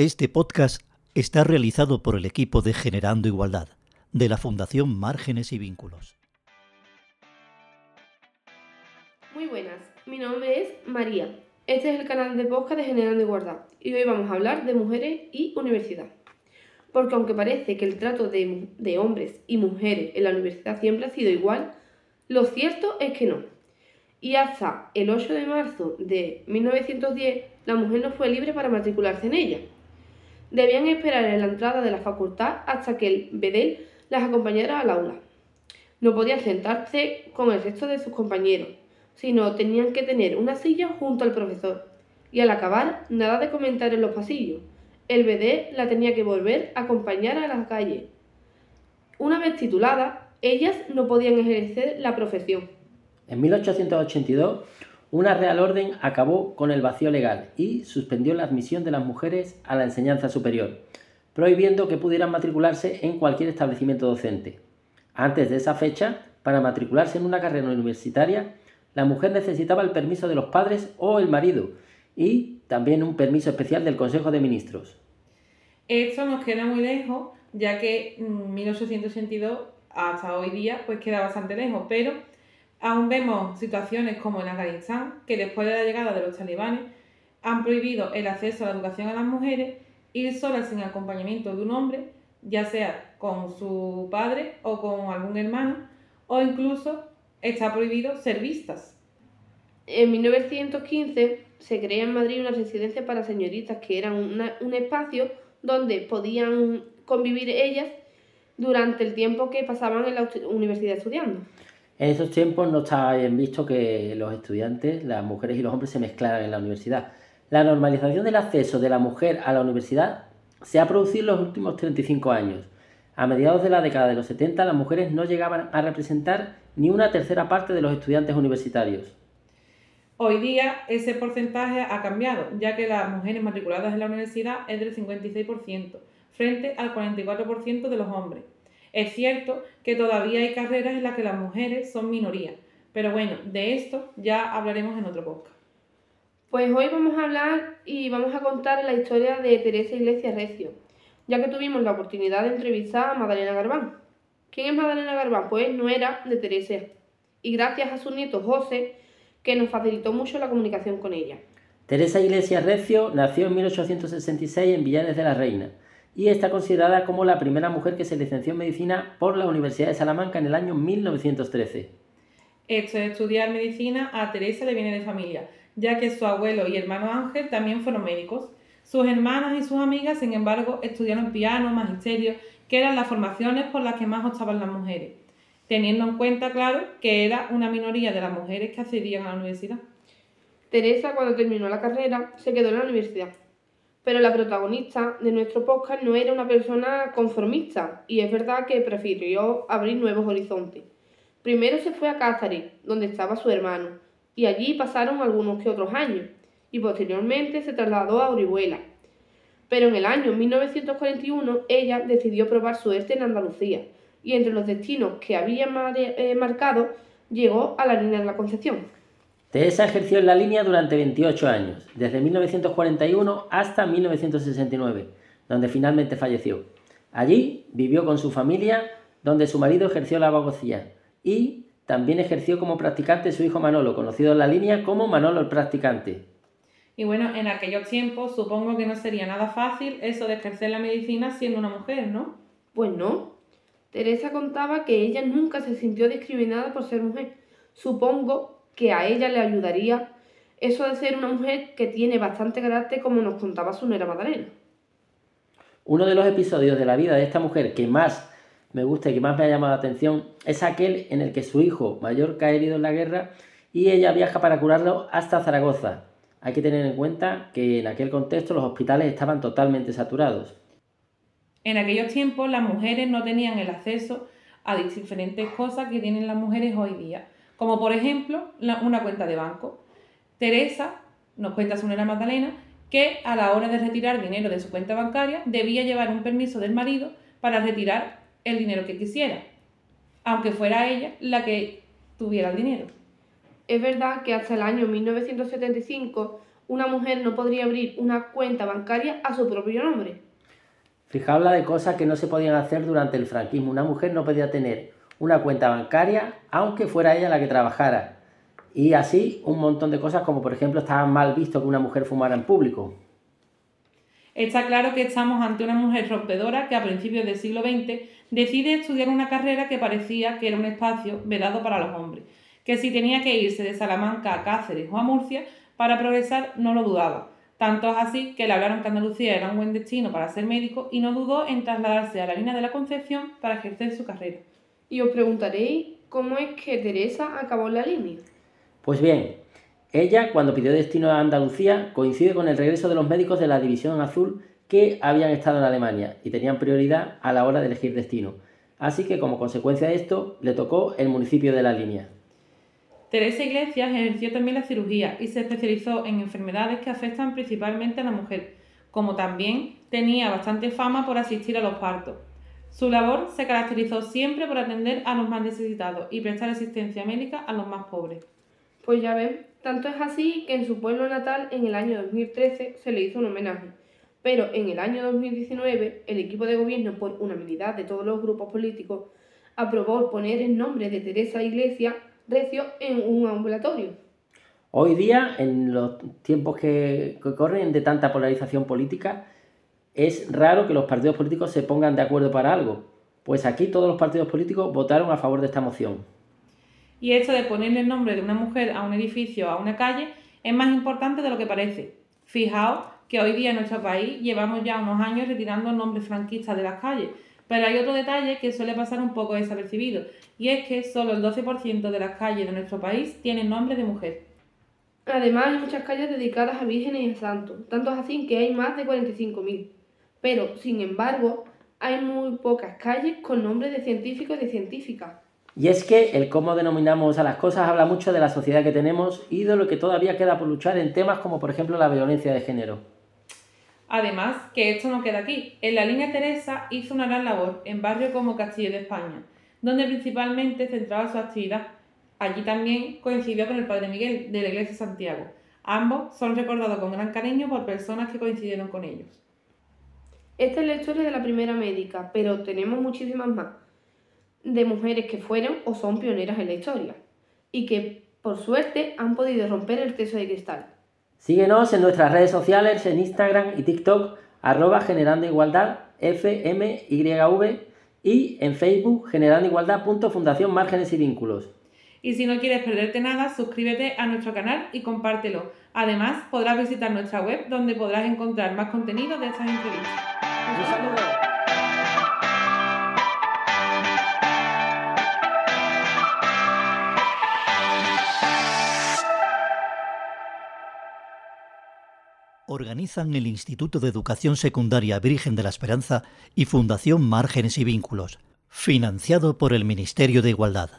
Este podcast está realizado por el equipo de Generando Igualdad, de la Fundación Márgenes y Vínculos. Muy buenas, mi nombre es María. Este es el canal de podcast de Generando Igualdad y hoy vamos a hablar de mujeres y universidad. Porque aunque parece que el trato de, de hombres y mujeres en la universidad siempre ha sido igual, lo cierto es que no. Y hasta el 8 de marzo de 1910, la mujer no fue libre para matricularse en ella. Debían esperar en la entrada de la facultad hasta que el bedel las acompañara al aula. No podían sentarse con el resto de sus compañeros, sino tenían que tener una silla junto al profesor. Y al acabar, nada de comentar en los pasillos. El bedel la tenía que volver a acompañar a la calle. Una vez titulada, ellas no podían ejercer la profesión. En 1882, una Real Orden acabó con el vacío legal y suspendió la admisión de las mujeres a la enseñanza superior, prohibiendo que pudieran matricularse en cualquier establecimiento docente. Antes de esa fecha, para matricularse en una carrera universitaria, la mujer necesitaba el permiso de los padres o el marido y también un permiso especial del Consejo de Ministros. Esto nos queda muy lejos, ya que 1882 hasta hoy día pues queda bastante lejos, pero Aún vemos situaciones como en Afganistán, que después de la llegada de los talibanes han prohibido el acceso a la educación a las mujeres, ir solas sin acompañamiento de un hombre, ya sea con su padre o con algún hermano, o incluso está prohibido ser vistas. En 1915 se crea en Madrid una residencia para señoritas que era un espacio donde podían convivir ellas durante el tiempo que pasaban en la universidad estudiando. En esos tiempos no estaba bien visto que los estudiantes, las mujeres y los hombres se mezclaran en la universidad. La normalización del acceso de la mujer a la universidad se ha producido en los últimos 35 años. A mediados de la década de los 70 las mujeres no llegaban a representar ni una tercera parte de los estudiantes universitarios. Hoy día ese porcentaje ha cambiado, ya que las mujeres matriculadas en la universidad es del 56%, frente al 44% de los hombres. Es cierto que todavía hay carreras en las que las mujeres son minoría, pero bueno, de esto ya hablaremos en otro podcast. Pues hoy vamos a hablar y vamos a contar la historia de Teresa Iglesias Recio, ya que tuvimos la oportunidad de entrevistar a Madalena Garbán. ¿Quién es Madalena Garbán? Pues no era de Teresa, y gracias a su nieto José, que nos facilitó mucho la comunicación con ella. Teresa Iglesias Recio nació en 1866 en Villanes de la Reina y está considerada como la primera mujer que se licenció en medicina por la Universidad de Salamanca en el año 1913. Esto de estudiar medicina a Teresa le viene de familia, ya que su abuelo y hermano Ángel también fueron médicos. Sus hermanas y sus amigas, sin embargo, estudiaron piano, magisterio, que eran las formaciones por las que más optaban las mujeres, teniendo en cuenta, claro, que era una minoría de las mujeres que accedían a la universidad. Teresa, cuando terminó la carrera, se quedó en la universidad, pero la protagonista de nuestro podcast no era una persona conformista y es verdad que prefirió abrir nuevos horizontes. Primero se fue a Cáceres, donde estaba su hermano, y allí pasaron algunos que otros años, y posteriormente se trasladó a Orihuela. Pero en el año 1941 ella decidió probar suerte en Andalucía, y entre los destinos que había eh, marcado llegó a la línea de la Concepción. Teresa ejerció en la línea durante 28 años, desde 1941 hasta 1969, donde finalmente falleció. Allí vivió con su familia, donde su marido ejerció la abogacía, y también ejerció como practicante su hijo Manolo, conocido en la línea como Manolo el practicante. Y bueno, en aquellos tiempos supongo que no sería nada fácil eso de ejercer la medicina siendo una mujer, ¿no? Pues no. Teresa contaba que ella nunca se sintió discriminada por ser mujer. Supongo que a ella le ayudaría eso de ser una mujer que tiene bastante carácter como nos contaba su nera Magdalena. Uno de los episodios de la vida de esta mujer que más me gusta y que más me ha llamado la atención es aquel en el que su hijo mayor cae herido en la guerra y ella viaja para curarlo hasta Zaragoza. Hay que tener en cuenta que en aquel contexto los hospitales estaban totalmente saturados. En aquellos tiempos las mujeres no tenían el acceso a diferentes cosas que tienen las mujeres hoy día como por ejemplo una cuenta de banco. Teresa, nos cuenta su nena Magdalena, que a la hora de retirar dinero de su cuenta bancaria debía llevar un permiso del marido para retirar el dinero que quisiera, aunque fuera ella la que tuviera el dinero. Es verdad que hasta el año 1975 una mujer no podría abrir una cuenta bancaria a su propio nombre. Fijaos la de cosas que no se podían hacer durante el franquismo. Una mujer no podía tener una cuenta bancaria aunque fuera ella la que trabajara. Y así un montón de cosas como por ejemplo estaba mal visto que una mujer fumara en público. Está claro que estamos ante una mujer rompedora que a principios del siglo XX decide estudiar una carrera que parecía que era un espacio vedado para los hombres, que si tenía que irse de Salamanca a Cáceres o a Murcia para progresar no lo dudaba. Tanto es así que le hablaron que Andalucía era un buen destino para ser médico y no dudó en trasladarse a la línea de la Concepción para ejercer su carrera. Y os preguntaréis cómo es que Teresa acabó en la línea. Pues bien, ella, cuando pidió destino a Andalucía, coincide con el regreso de los médicos de la División Azul que habían estado en Alemania y tenían prioridad a la hora de elegir destino. Así que como consecuencia de esto, le tocó el municipio de la línea. Teresa Iglesias ejerció también la cirugía y se especializó en enfermedades que afectan principalmente a la mujer, como también tenía bastante fama por asistir a los partos. Su labor se caracterizó siempre por atender a los más necesitados y prestar asistencia médica a los más pobres. Pues ya ven, tanto es así que en su pueblo natal en el año 2013 se le hizo un homenaje. Pero en el año 2019 el equipo de gobierno, por unanimidad de todos los grupos políticos, aprobó poner el nombre de Teresa Iglesias Recio en un ambulatorio. Hoy día, en los tiempos que, que corren de tanta polarización política, es raro que los partidos políticos se pongan de acuerdo para algo. Pues aquí todos los partidos políticos votaron a favor de esta moción. Y esto de ponerle el nombre de una mujer a un edificio o a una calle es más importante de lo que parece. Fijaos que hoy día en nuestro país llevamos ya unos años retirando nombres franquistas de las calles, pero hay otro detalle que suele pasar un poco desapercibido, y es que solo el 12% de las calles de nuestro país tienen nombre de mujer. Además, hay muchas calles dedicadas a vírgenes y a santos, tanto es así que hay más de 45.000. Pero, sin embargo, hay muy pocas calles con nombres de científicos y de científicas. Y es que el cómo denominamos a las cosas habla mucho de la sociedad que tenemos y de lo que todavía queda por luchar en temas como por ejemplo la violencia de género. Además, que esto no queda aquí. En la línea Teresa hizo una gran labor en barrios como Castillo de España, donde principalmente centraba su actividad. Allí también coincidió con el Padre Miguel de la Iglesia de Santiago. Ambos son recordados con gran cariño por personas que coincidieron con ellos. Esta es la historia de la primera médica, pero tenemos muchísimas más de mujeres que fueron o son pioneras en la historia y que, por suerte, han podido romper el techo de cristal. Síguenos en nuestras redes sociales, en Instagram y TikTok, arroba generando igualdad, FMYV, y en Facebook, generando igualdad, fundación márgenes y vínculos. Y si no quieres perderte nada, suscríbete a nuestro canal y compártelo. Además, podrás visitar nuestra web donde podrás encontrar más contenido de estas entrevistas. Organizan el Instituto de Educación Secundaria Virgen de la Esperanza y Fundación Márgenes y Vínculos, financiado por el Ministerio de Igualdad.